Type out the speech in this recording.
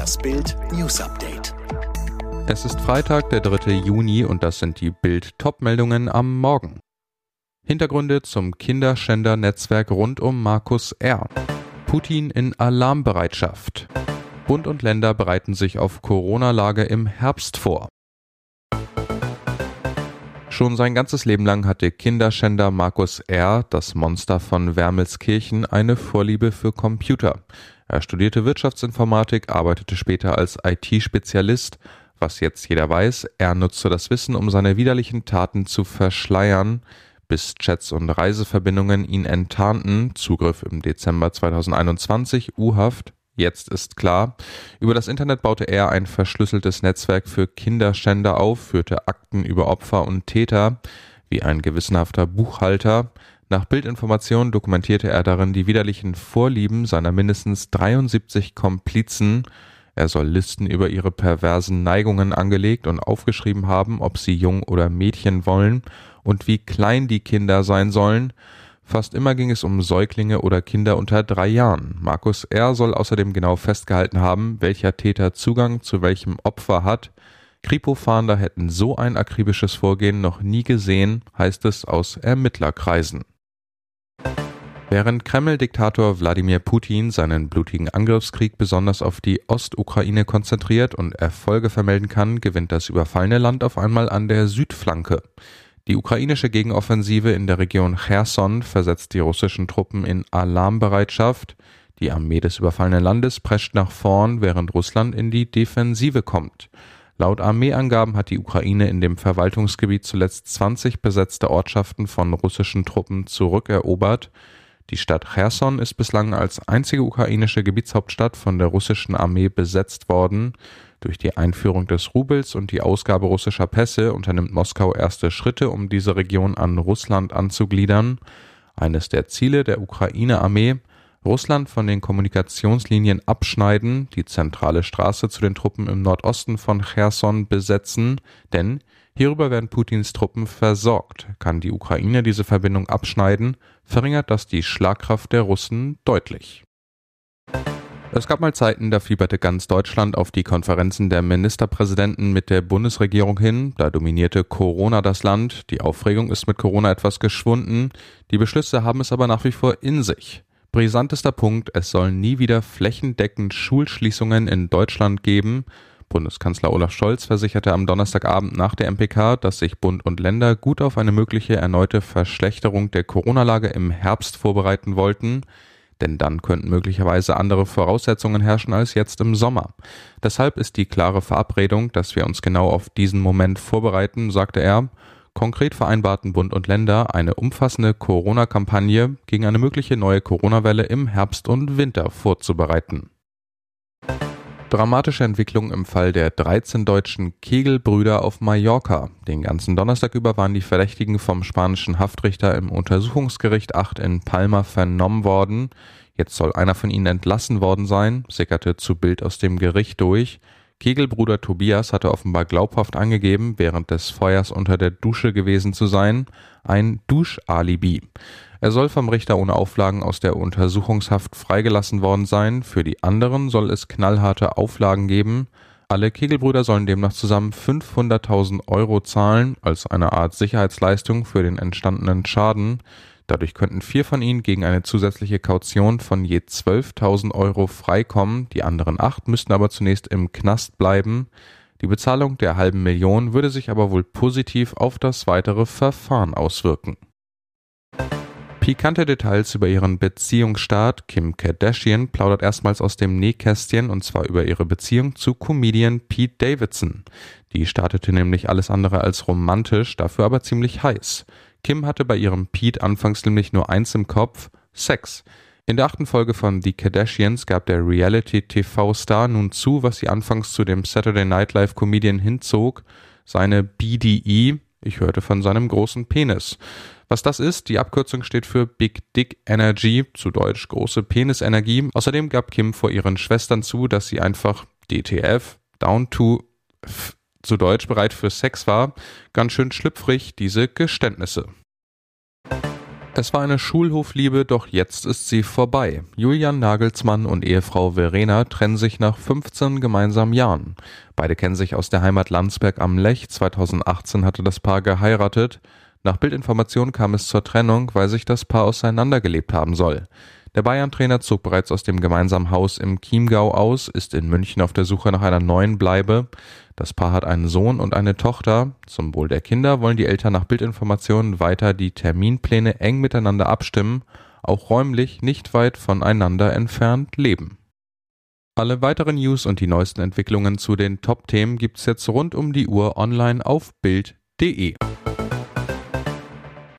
Das Bild News Update. Es ist Freitag, der 3. Juni und das sind die Bild Topmeldungen am Morgen. Hintergründe zum Kinderschänder-Netzwerk rund um Markus R. Putin in Alarmbereitschaft. Bund und Länder bereiten sich auf Corona-Lage im Herbst vor. Schon sein ganzes Leben lang hatte Kinderschänder Markus R., das Monster von Wermelskirchen, eine Vorliebe für Computer. Er studierte Wirtschaftsinformatik, arbeitete später als IT-Spezialist. Was jetzt jeder weiß, er nutzte das Wissen, um seine widerlichen Taten zu verschleiern, bis Chats und Reiseverbindungen ihn enttarnten, Zugriff im Dezember 2021, U-Haft, Jetzt ist klar, über das Internet baute er ein verschlüsseltes Netzwerk für Kinderschänder auf, führte Akten über Opfer und Täter, wie ein gewissenhafter Buchhalter. Nach Bildinformationen dokumentierte er darin die widerlichen Vorlieben seiner mindestens 73 Komplizen. Er soll Listen über ihre perversen Neigungen angelegt und aufgeschrieben haben, ob sie Jung oder Mädchen wollen und wie klein die Kinder sein sollen. Fast immer ging es um Säuglinge oder Kinder unter drei Jahren. Markus R. soll außerdem genau festgehalten haben, welcher Täter Zugang zu welchem Opfer hat. Kripo-Fahnder hätten so ein akribisches Vorgehen noch nie gesehen, heißt es aus Ermittlerkreisen. Während Kreml-Diktator Wladimir Putin seinen blutigen Angriffskrieg besonders auf die Ostukraine konzentriert und Erfolge vermelden kann, gewinnt das überfallene Land auf einmal an der Südflanke. Die ukrainische Gegenoffensive in der Region Cherson versetzt die russischen Truppen in Alarmbereitschaft. Die Armee des überfallenen Landes prescht nach vorn, während Russland in die Defensive kommt. Laut Armeeangaben hat die Ukraine in dem Verwaltungsgebiet zuletzt 20 besetzte Ortschaften von russischen Truppen zurückerobert. Die Stadt Cherson ist bislang als einzige ukrainische Gebietshauptstadt von der russischen Armee besetzt worden. Durch die Einführung des Rubels und die Ausgabe russischer Pässe unternimmt Moskau erste Schritte, um diese Region an Russland anzugliedern. Eines der Ziele der Ukraine-Armee Russland von den Kommunikationslinien abschneiden, die zentrale Straße zu den Truppen im Nordosten von Cherson besetzen, denn hierüber werden Putins Truppen versorgt. Kann die Ukraine diese Verbindung abschneiden, verringert das die Schlagkraft der Russen deutlich. Es gab mal Zeiten, da fieberte ganz Deutschland auf die Konferenzen der Ministerpräsidenten mit der Bundesregierung hin. Da dominierte Corona das Land. Die Aufregung ist mit Corona etwas geschwunden. Die Beschlüsse haben es aber nach wie vor in sich. Brisantester Punkt, es sollen nie wieder flächendeckend Schulschließungen in Deutschland geben. Bundeskanzler Olaf Scholz versicherte am Donnerstagabend nach der MPK, dass sich Bund und Länder gut auf eine mögliche erneute Verschlechterung der Corona-Lage im Herbst vorbereiten wollten denn dann könnten möglicherweise andere Voraussetzungen herrschen als jetzt im Sommer. Deshalb ist die klare Verabredung, dass wir uns genau auf diesen Moment vorbereiten, sagte er. Konkret vereinbarten Bund und Länder eine umfassende Corona-Kampagne gegen eine mögliche neue Corona-Welle im Herbst und Winter vorzubereiten. Dramatische Entwicklung im Fall der 13 deutschen Kegelbrüder auf Mallorca. Den ganzen Donnerstag über waren die Verdächtigen vom spanischen Haftrichter im Untersuchungsgericht 8 in Palma vernommen worden. Jetzt soll einer von ihnen entlassen worden sein, sickerte zu Bild aus dem Gericht durch. Kegelbruder Tobias hatte offenbar glaubhaft angegeben, während des Feuers unter der Dusche gewesen zu sein, ein Duschalibi. Er soll vom Richter ohne Auflagen aus der Untersuchungshaft freigelassen worden sein. Für die anderen soll es knallharte Auflagen geben. Alle Kegelbrüder sollen demnach zusammen 500.000 Euro zahlen, als eine Art Sicherheitsleistung für den entstandenen Schaden. Dadurch könnten vier von ihnen gegen eine zusätzliche Kaution von je 12.000 Euro freikommen. Die anderen acht müssten aber zunächst im Knast bleiben. Die Bezahlung der halben Million würde sich aber wohl positiv auf das weitere Verfahren auswirken. Pikante Details über ihren Beziehungsstart. Kim Kardashian plaudert erstmals aus dem Nähkästchen und zwar über ihre Beziehung zu Comedian Pete Davidson. Die startete nämlich alles andere als romantisch, dafür aber ziemlich heiß. Kim hatte bei ihrem Pete anfangs nämlich nur eins im Kopf, Sex. In der achten Folge von The Kardashians gab der Reality-TV-Star nun zu, was sie anfangs zu dem Saturday Night Live Comedian hinzog, seine BDE, ich hörte von seinem großen Penis. Was das ist, die Abkürzung steht für Big Dick Energy, zu Deutsch große Penisenergie. Außerdem gab Kim vor ihren Schwestern zu, dass sie einfach DTF, down to f, zu Deutsch bereit für Sex war. Ganz schön schlüpfrig, diese Geständnisse. Es war eine Schulhofliebe, doch jetzt ist sie vorbei. Julian Nagelsmann und Ehefrau Verena trennen sich nach 15 gemeinsamen Jahren. Beide kennen sich aus der Heimat Landsberg am Lech. 2018 hatte das Paar geheiratet. Nach Bildinformation kam es zur Trennung, weil sich das Paar auseinandergelebt haben soll. Der Bayern-Trainer zog bereits aus dem gemeinsamen Haus im Chiemgau aus, ist in München auf der Suche nach einer neuen Bleibe. Das Paar hat einen Sohn und eine Tochter. Zum Wohl der Kinder wollen die Eltern nach Bildinformationen weiter die Terminpläne eng miteinander abstimmen, auch räumlich nicht weit voneinander entfernt leben. Alle weiteren News und die neuesten Entwicklungen zu den Top-Themen gibt's jetzt rund um die Uhr online auf Bild.de.